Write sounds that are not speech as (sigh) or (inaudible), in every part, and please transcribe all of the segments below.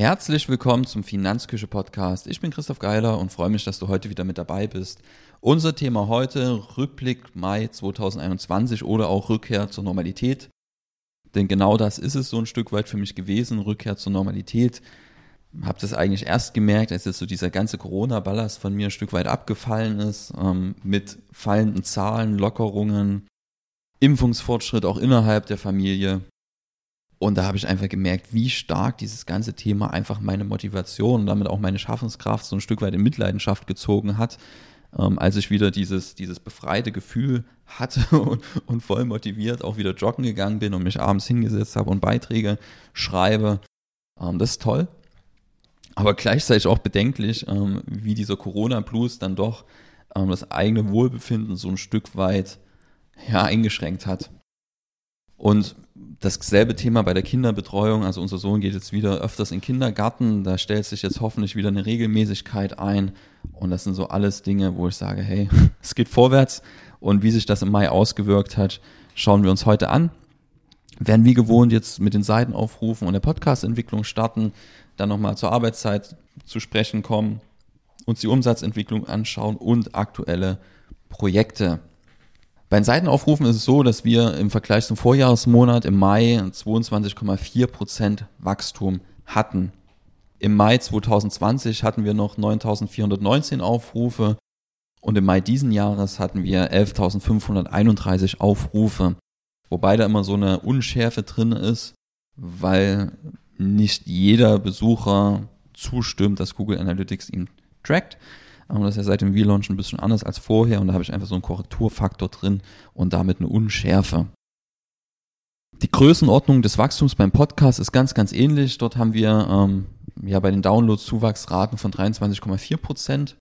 Herzlich willkommen zum Finanzküche Podcast. Ich bin Christoph Geiler und freue mich, dass du heute wieder mit dabei bist. Unser Thema heute Rückblick Mai 2021 oder auch Rückkehr zur Normalität. Denn genau das ist es so ein Stück weit für mich gewesen, Rückkehr zur Normalität. Hab das eigentlich erst gemerkt, als jetzt so dieser ganze Corona-Ballast von mir ein Stück weit abgefallen ist, ähm, mit fallenden Zahlen, Lockerungen, Impfungsfortschritt auch innerhalb der Familie. Und da habe ich einfach gemerkt, wie stark dieses ganze Thema einfach meine Motivation und damit auch meine Schaffenskraft so ein Stück weit in Mitleidenschaft gezogen hat, ähm, als ich wieder dieses, dieses befreite Gefühl hatte (laughs) und, und voll motiviert auch wieder joggen gegangen bin und mich abends hingesetzt habe und Beiträge schreibe. Ähm, das ist toll. Aber gleichzeitig auch bedenklich, ähm, wie dieser Corona-Blues dann doch ähm, das eigene Wohlbefinden so ein Stück weit ja, eingeschränkt hat. Und dasselbe Thema bei der Kinderbetreuung. Also unser Sohn geht jetzt wieder öfters in den Kindergarten. Da stellt sich jetzt hoffentlich wieder eine Regelmäßigkeit ein. Und das sind so alles Dinge, wo ich sage, hey, (laughs) es geht vorwärts. Und wie sich das im Mai ausgewirkt hat, schauen wir uns heute an. Werden wie gewohnt jetzt mit den Seitenaufrufen und der Podcast-Entwicklung starten, dann nochmal zur Arbeitszeit zu sprechen kommen, uns die Umsatzentwicklung anschauen und aktuelle Projekte. Bei den Seitenaufrufen ist es so, dass wir im Vergleich zum Vorjahresmonat im Mai 22,4 Prozent Wachstum hatten. Im Mai 2020 hatten wir noch 9.419 Aufrufe und im Mai diesen Jahres hatten wir 11.531 Aufrufe. Wobei da immer so eine Unschärfe drin ist, weil nicht jeder Besucher zustimmt, dass Google Analytics ihn trackt. Aber das ist ja seit dem Relaunch ein bisschen anders als vorher und da habe ich einfach so einen Korrekturfaktor drin und damit eine Unschärfe. Die Größenordnung des Wachstums beim Podcast ist ganz, ganz ähnlich. Dort haben wir ähm, ja bei den Downloads Zuwachsraten von 23,4 Prozent.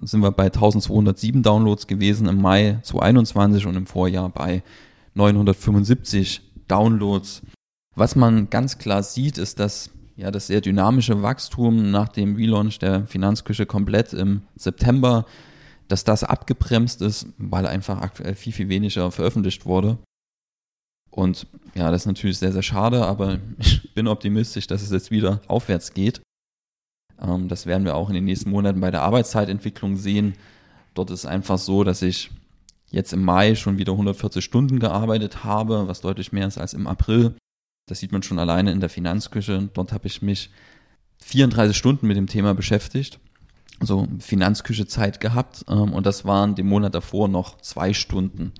Sind wir bei 1207 Downloads gewesen im Mai 2021 und im Vorjahr bei 975 Downloads. Was man ganz klar sieht, ist, dass ja, das sehr dynamische Wachstum nach dem Relaunch der Finanzküche komplett im September, dass das abgebremst ist, weil einfach aktuell viel, viel weniger veröffentlicht wurde. Und ja, das ist natürlich sehr, sehr schade, aber ich bin optimistisch, dass es jetzt wieder aufwärts geht. Ähm, das werden wir auch in den nächsten Monaten bei der Arbeitszeitentwicklung sehen. Dort ist einfach so, dass ich jetzt im Mai schon wieder 140 Stunden gearbeitet habe, was deutlich mehr ist als im April. Das sieht man schon alleine in der Finanzküche. Dort habe ich mich 34 Stunden mit dem Thema beschäftigt. Also Finanzküche Zeit gehabt. Ähm, und das waren dem Monat davor noch zwei Stunden.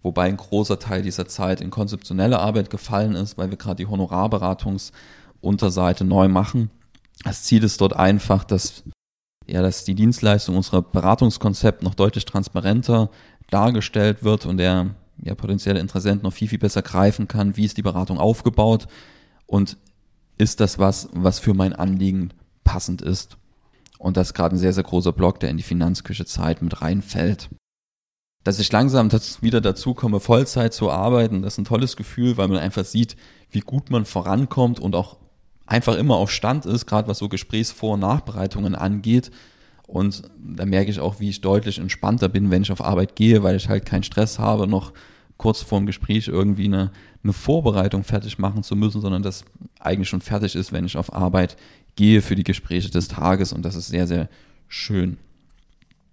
Wobei ein großer Teil dieser Zeit in konzeptionelle Arbeit gefallen ist, weil wir gerade die Honorarberatungsunterseite neu machen. Das Ziel ist dort einfach, dass, ja, dass die Dienstleistung unserer Beratungskonzept noch deutlich transparenter dargestellt wird und der ja, potenzielle Interessent noch viel, viel besser greifen kann, wie ist die Beratung aufgebaut und ist das was, was für mein Anliegen passend ist. Und das ist gerade ein sehr, sehr großer Block, der in die Finanzküche Zeit mit reinfällt. Dass ich langsam wieder dazu komme, Vollzeit zu arbeiten, das ist ein tolles Gefühl, weil man einfach sieht, wie gut man vorankommt und auch einfach immer auf Stand ist, gerade was so Gesprächsvor- und Nachbereitungen angeht und da merke ich auch, wie ich deutlich entspannter bin, wenn ich auf Arbeit gehe, weil ich halt keinen Stress habe, noch kurz vor dem Gespräch irgendwie eine, eine Vorbereitung fertig machen zu müssen, sondern das eigentlich schon fertig ist, wenn ich auf Arbeit gehe für die Gespräche des Tages und das ist sehr, sehr schön.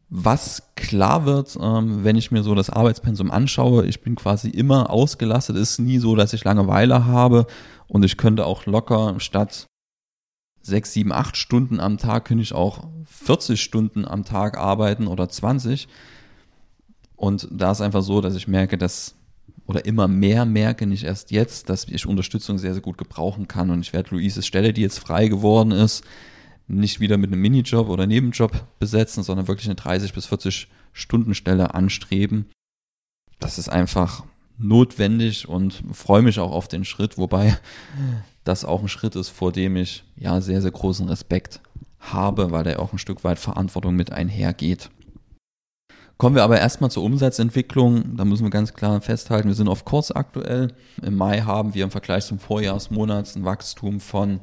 Was klar wird, ähm, wenn ich mir so das Arbeitspensum anschaue, ich bin quasi immer ausgelastet, ist nie so, dass ich Langeweile habe und ich könnte auch locker statt sechs, sieben, acht Stunden am Tag könnte ich auch 40 Stunden am Tag arbeiten oder 20. Und da ist einfach so, dass ich merke, dass oder immer mehr merke, nicht erst jetzt, dass ich Unterstützung sehr, sehr gut gebrauchen kann. Und ich werde Luises Stelle, die jetzt frei geworden ist, nicht wieder mit einem Minijob oder Nebenjob besetzen, sondern wirklich eine 30 bis 40 Stunden Stelle anstreben. Das ist einfach notwendig und freue mich auch auf den Schritt, wobei das auch ein Schritt ist, vor dem ich ja sehr, sehr großen Respekt habe, weil da auch ein Stück weit Verantwortung mit einhergeht. Kommen wir aber erstmal zur Umsatzentwicklung. Da müssen wir ganz klar festhalten, wir sind auf Kurs aktuell. Im Mai haben wir im Vergleich zum Vorjahresmonat ein Wachstum von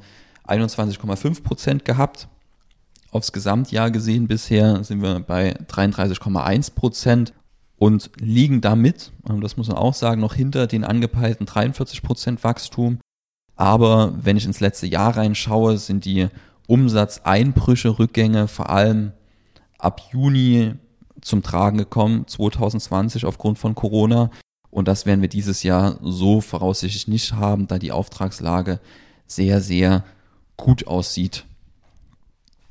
21,5 Prozent gehabt. Aufs Gesamtjahr gesehen bisher sind wir bei 33,1 Prozent und liegen damit, das muss man auch sagen, noch hinter den angepeilten 43 Prozent Wachstum Aber wenn ich ins letzte Jahr reinschaue, sind die Umsatzeinbrüche, Rückgänge vor allem ab Juni zum Tragen gekommen, 2020 aufgrund von Corona. Und das werden wir dieses Jahr so voraussichtlich nicht haben, da die Auftragslage sehr, sehr gut aussieht.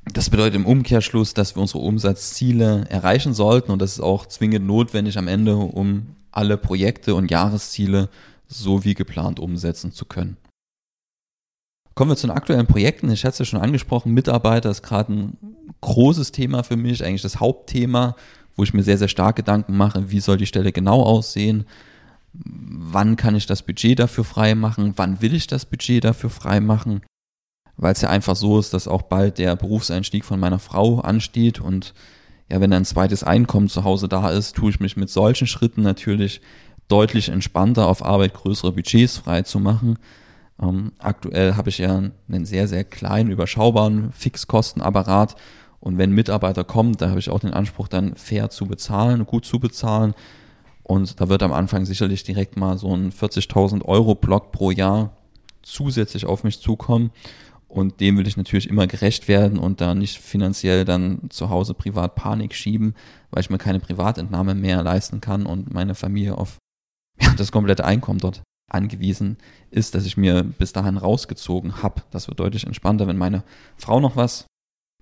Das bedeutet im Umkehrschluss, dass wir unsere Umsatzziele erreichen sollten und das ist auch zwingend notwendig am Ende, um alle Projekte und Jahresziele so wie geplant umsetzen zu können. Kommen wir zu den aktuellen Projekten. Ich hatte es ja schon angesprochen, Mitarbeiter ist gerade ein großes Thema für mich, eigentlich das Hauptthema, wo ich mir sehr, sehr stark Gedanken mache, wie soll die Stelle genau aussehen, wann kann ich das Budget dafür frei machen, wann will ich das Budget dafür frei machen, weil es ja einfach so ist, dass auch bald der Berufseinstieg von meiner Frau ansteht und ja, wenn ein zweites Einkommen zu Hause da ist, tue ich mich mit solchen Schritten natürlich deutlich entspannter auf Arbeit größere Budgets frei zu machen. Ähm, aktuell habe ich ja einen sehr, sehr kleinen, überschaubaren Fixkostenapparat und wenn ein Mitarbeiter kommt, da habe ich auch den Anspruch, dann fair zu bezahlen, gut zu bezahlen. Und da wird am Anfang sicherlich direkt mal so ein 40.000 Euro Block pro Jahr zusätzlich auf mich zukommen. Und dem will ich natürlich immer gerecht werden und da nicht finanziell dann zu Hause privat Panik schieben, weil ich mir keine Privatentnahme mehr leisten kann und meine Familie auf das komplette Einkommen dort angewiesen ist, dass ich mir bis dahin rausgezogen habe. Das wird deutlich entspannter, wenn meine Frau noch was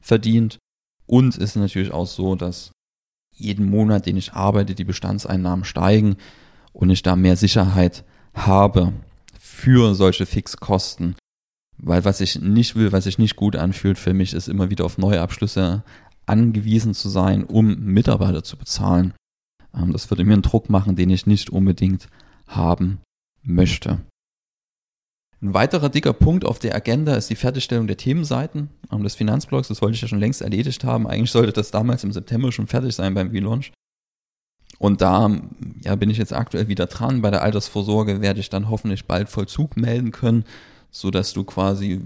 verdient. Und es ist natürlich auch so, dass jeden Monat, den ich arbeite, die Bestandseinnahmen steigen und ich da mehr Sicherheit habe für solche Fixkosten. Weil was ich nicht will, was sich nicht gut anfühlt für mich, ist immer wieder auf neue Abschlüsse angewiesen zu sein, um Mitarbeiter zu bezahlen. Ähm, das würde mir einen Druck machen, den ich nicht unbedingt haben möchte. Ein weiterer dicker Punkt auf der Agenda ist die Fertigstellung der Themenseiten ähm, des Finanzblogs. Das wollte ich ja schon längst erledigt haben. Eigentlich sollte das damals im September schon fertig sein beim V-Launch. Und da ja, bin ich jetzt aktuell wieder dran. Bei der Altersvorsorge werde ich dann hoffentlich bald Vollzug melden können, so dass du quasi,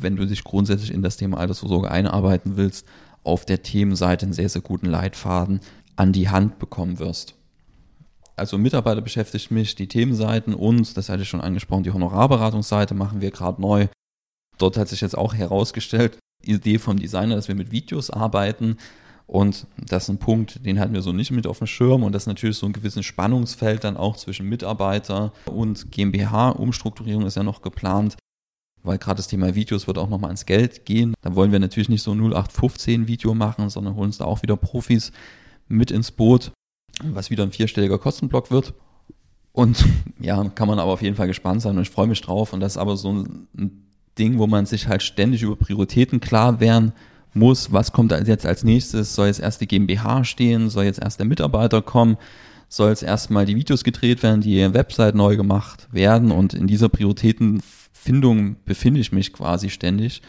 wenn du dich grundsätzlich in das Thema Altersvorsorge einarbeiten willst, auf der Themenseite einen sehr, sehr guten Leitfaden an die Hand bekommen wirst. Also Mitarbeiter beschäftigt mich, die Themenseiten und, das hatte ich schon angesprochen, die Honorarberatungsseite machen wir gerade neu. Dort hat sich jetzt auch herausgestellt, Idee vom Designer, dass wir mit Videos arbeiten. Und das ist ein Punkt, den hatten wir so nicht mit auf dem Schirm. Und das ist natürlich so ein gewisses Spannungsfeld dann auch zwischen Mitarbeiter und GmbH. Umstrukturierung ist ja noch geplant, weil gerade das Thema Videos wird auch nochmal ans Geld gehen. Da wollen wir natürlich nicht so 0815 Video machen, sondern holen uns da auch wieder Profis mit ins Boot, was wieder ein vierstelliger Kostenblock wird. Und (laughs) ja, kann man aber auf jeden Fall gespannt sein und ich freue mich drauf. Und das ist aber so ein Ding, wo man sich halt ständig über Prioritäten klar werden muss. Was kommt jetzt als nächstes? Soll jetzt erst die GmbH stehen? Soll jetzt erst der Mitarbeiter kommen? Soll jetzt erstmal die Videos gedreht werden, die Website neu gemacht werden? Und in dieser Prioritätenfindung befinde ich mich quasi ständig.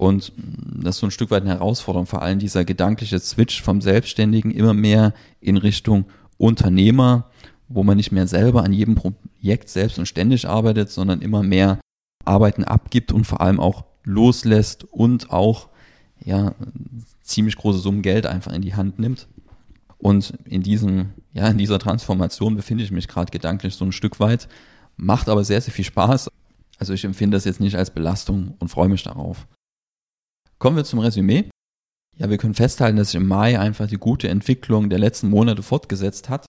Und das ist so ein Stück weit eine Herausforderung, vor allem dieser gedankliche Switch vom Selbstständigen immer mehr in Richtung Unternehmer, wo man nicht mehr selber an jedem Projekt selbst und ständig arbeitet, sondern immer mehr Arbeiten abgibt und vor allem auch loslässt und auch ja ziemlich große Summen Geld einfach in die Hand nimmt. Und in diesem, ja, in dieser Transformation befinde ich mich gerade gedanklich so ein Stück weit, macht aber sehr, sehr viel Spaß. Also ich empfinde das jetzt nicht als Belastung und freue mich darauf. Kommen wir zum Resümee. Ja, wir können festhalten, dass sich im Mai einfach die gute Entwicklung der letzten Monate fortgesetzt hat.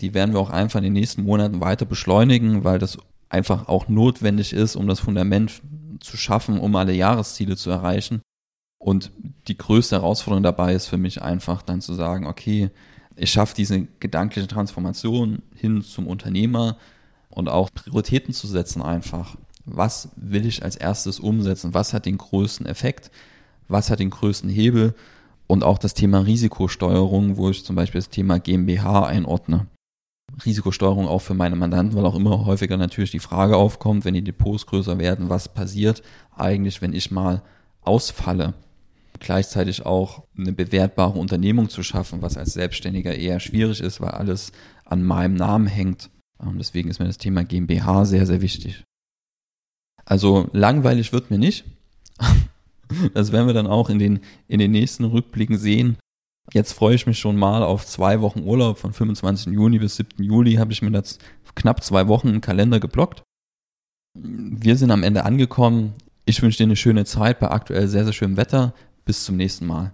Die werden wir auch einfach in den nächsten Monaten weiter beschleunigen, weil das einfach auch notwendig ist, um das Fundament zu schaffen, um alle Jahresziele zu erreichen. Und die größte Herausforderung dabei ist für mich einfach dann zu sagen, okay, ich schaffe diese gedankliche Transformation hin zum Unternehmer und auch Prioritäten zu setzen einfach. Was will ich als erstes umsetzen? Was hat den größten Effekt? Was hat den größten Hebel und auch das Thema Risikosteuerung, wo ich zum Beispiel das Thema GmbH einordne. Risikosteuerung auch für meine Mandanten, weil auch immer häufiger natürlich die Frage aufkommt, wenn die Depots größer werden, was passiert eigentlich, wenn ich mal ausfalle. Gleichzeitig auch eine bewertbare Unternehmung zu schaffen, was als Selbstständiger eher schwierig ist, weil alles an meinem Namen hängt. Ähm, deswegen ist mir das Thema GmbH sehr, sehr wichtig. Also langweilig wird mir nicht. Das werden wir dann auch in den, in den nächsten Rückblicken sehen. Jetzt freue ich mich schon mal auf zwei Wochen Urlaub von 25. Juni bis 7. Juli habe ich mir das knapp zwei Wochen im Kalender geblockt. Wir sind am Ende angekommen. Ich wünsche dir eine schöne Zeit bei aktuell sehr, sehr schönem Wetter. Bis zum nächsten Mal.